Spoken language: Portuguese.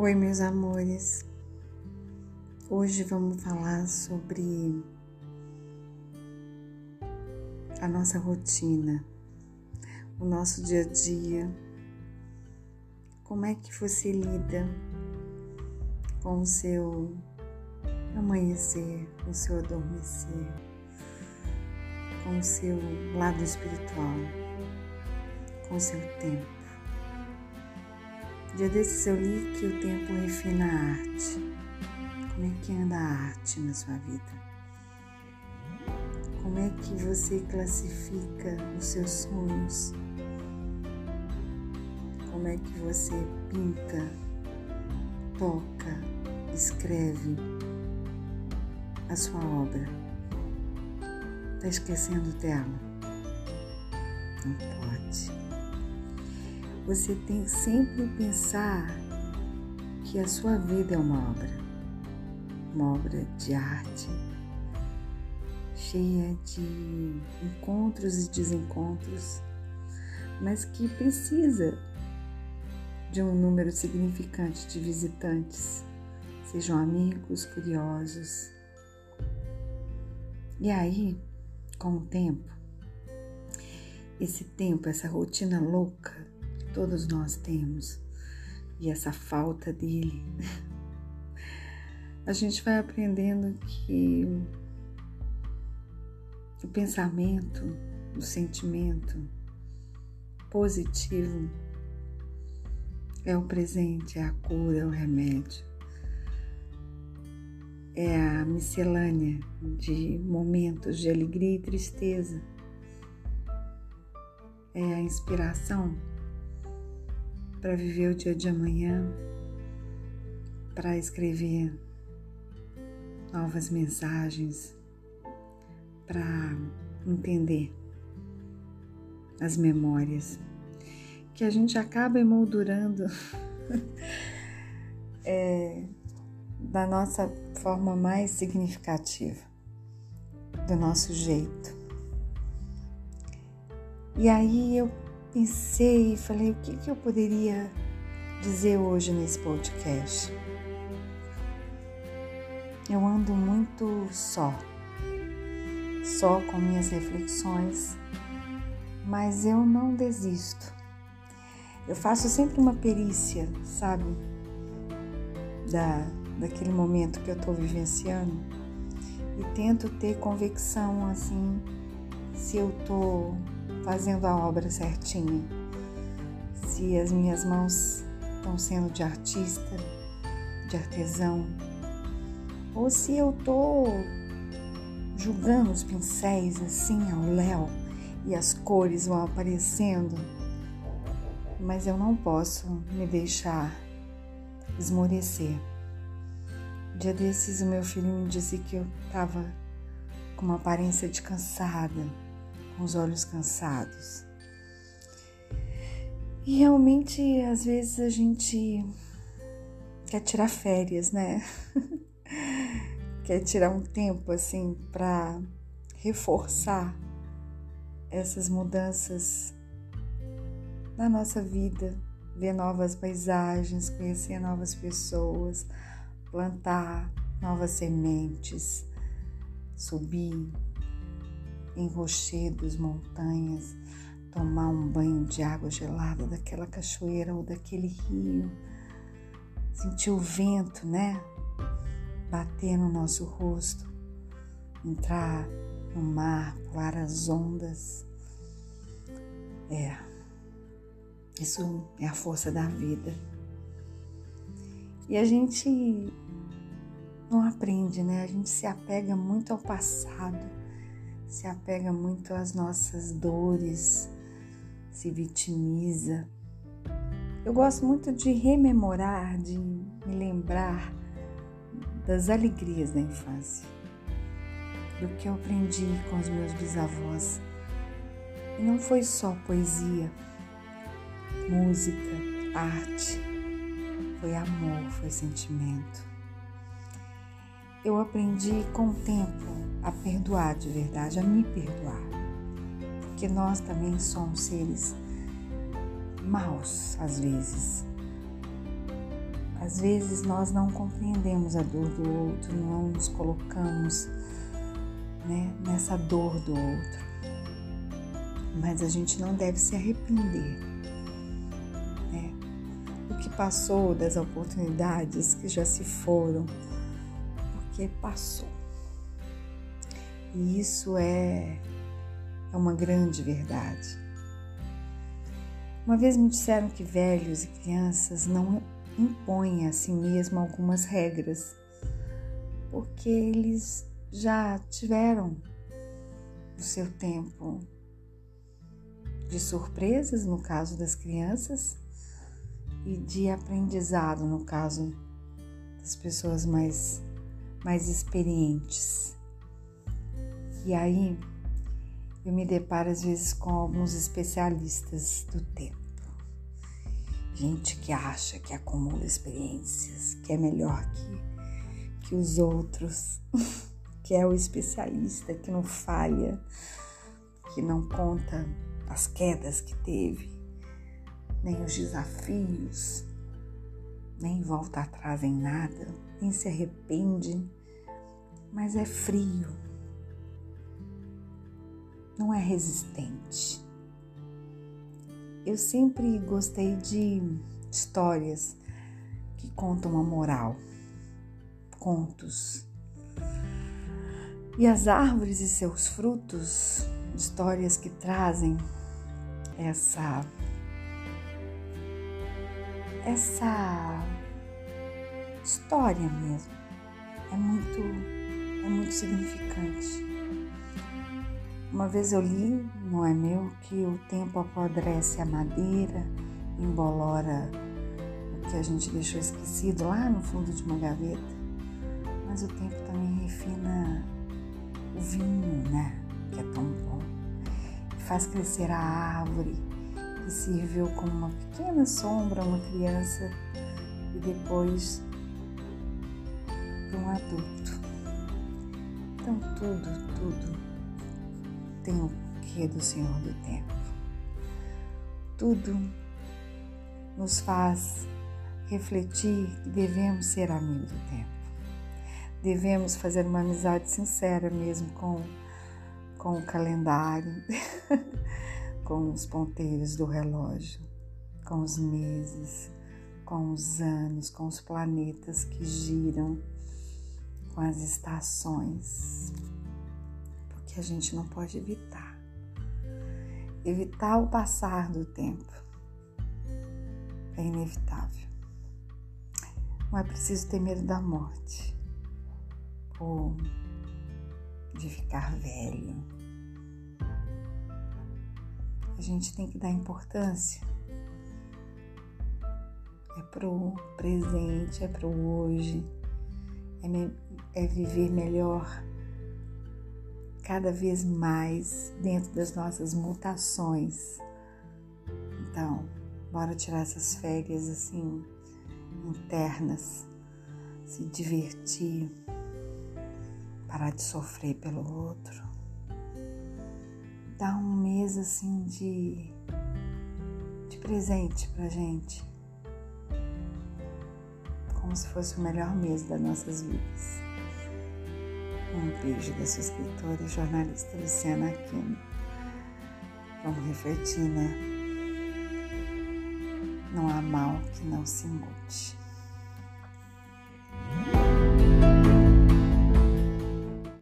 Oi, meus amores. Hoje vamos falar sobre a nossa rotina, o nosso dia a dia. Como é que você lida com o seu amanhecer, com o seu adormecer, com o seu lado espiritual, com o seu tempo? Dia desses eu li que o tempo refina a arte. Como é que anda a arte na sua vida? Como é que você classifica os seus sonhos? Como é que você pinta, toca, escreve a sua obra? Está esquecendo dela? Não pode você tem sempre pensar que a sua vida é uma obra, uma obra de arte, cheia de encontros e desencontros, mas que precisa de um número significante de visitantes, sejam amigos, curiosos. E aí, com o tempo, esse tempo, essa rotina louca, todos nós temos, e essa falta dele, a gente vai aprendendo que o pensamento, o sentimento positivo é o presente, é a cura, é o remédio, é a miscelânea de momentos de alegria e tristeza, é a inspiração para viver o dia de amanhã, para escrever novas mensagens, para entender as memórias que a gente acaba emoldurando é, da nossa forma mais significativa, do nosso jeito. E aí eu pensei e falei o que, que eu poderia dizer hoje nesse podcast. Eu ando muito só, só com minhas reflexões, mas eu não desisto. Eu faço sempre uma perícia, sabe, da, daquele momento que eu estou vivenciando e tento ter convicção assim se eu estou fazendo a obra certinha. Se as minhas mãos estão sendo de artista, de artesão, ou se eu estou julgando os pincéis assim ao léu e as cores vão aparecendo, mas eu não posso me deixar esmorecer. Dia desses o meu filho me disse que eu estava com uma aparência de cansada com os olhos cansados. E realmente, às vezes, a gente quer tirar férias, né? quer tirar um tempo assim para reforçar essas mudanças na nossa vida, ver novas paisagens, conhecer novas pessoas, plantar novas sementes, subir, em rochedos, montanhas, tomar um banho de água gelada daquela cachoeira ou daquele rio, sentir o vento, né? Bater no nosso rosto, entrar no mar, pular as ondas. É, isso é a força da vida. E a gente não aprende, né? A gente se apega muito ao passado se apega muito às nossas dores, se vitimiza. Eu gosto muito de rememorar, de me lembrar das alegrias da infância, do que eu aprendi com os meus bisavós. E não foi só poesia, música, arte, foi amor, foi sentimento eu aprendi com o tempo a perdoar de verdade, a me perdoar. Porque nós também somos seres maus às vezes. Às vezes nós não compreendemos a dor do outro, não nos colocamos né, nessa dor do outro. Mas a gente não deve se arrepender. Né? O que passou, das oportunidades que já se foram, porque passou. E isso é, é uma grande verdade. Uma vez me disseram que velhos e crianças não impõem a si mesmo algumas regras, porque eles já tiveram o seu tempo de surpresas, no caso das crianças, e de aprendizado, no caso das pessoas mais, mais experientes. E aí eu me deparo às vezes com alguns especialistas do tempo. Gente que acha que acumula experiências, que é melhor que, que os outros. que é o especialista que não falha, que não conta as quedas que teve, nem os desafios, nem volta atrás em nada, nem se arrepende, mas é frio, não é resistente. Eu sempre gostei de histórias que contam a moral, contos e as árvores e seus frutos, histórias que trazem essa essa história mesmo. É muito é muito significante. Uma vez eu li, não é meu, que o tempo apodrece a madeira, embolora o que a gente deixou esquecido lá no fundo de uma gaveta, mas o tempo também refina o vinho, né? Que é tão bom. Faz crescer a árvore, que serviu como uma pequena sombra a uma criança e depois para um adulto. Então tudo, tudo tem o que do Senhor do tempo. Tudo nos faz refletir que devemos ser amigos do tempo devemos fazer uma amizade sincera mesmo com, com o calendário, com os ponteiros do relógio, com os meses, com os anos, com os planetas que giram, com as estações, porque a gente não pode evitar. Evitar o passar do tempo é inevitável. Não é preciso ter medo da morte ou de ficar velho. A gente tem que dar importância. É pro presente, é pro hoje, é, me, é viver melhor cada vez mais dentro das nossas mutações. Então, bora tirar essas férias assim internas, se divertir parar de sofrer pelo outro. Dá um mês assim de, de presente pra gente. Como se fosse o melhor mês das nossas vidas. Um beijo da sua escritora e jornalista Luciana Aquino. Vamos refletir, né? Não há mal que não se mude.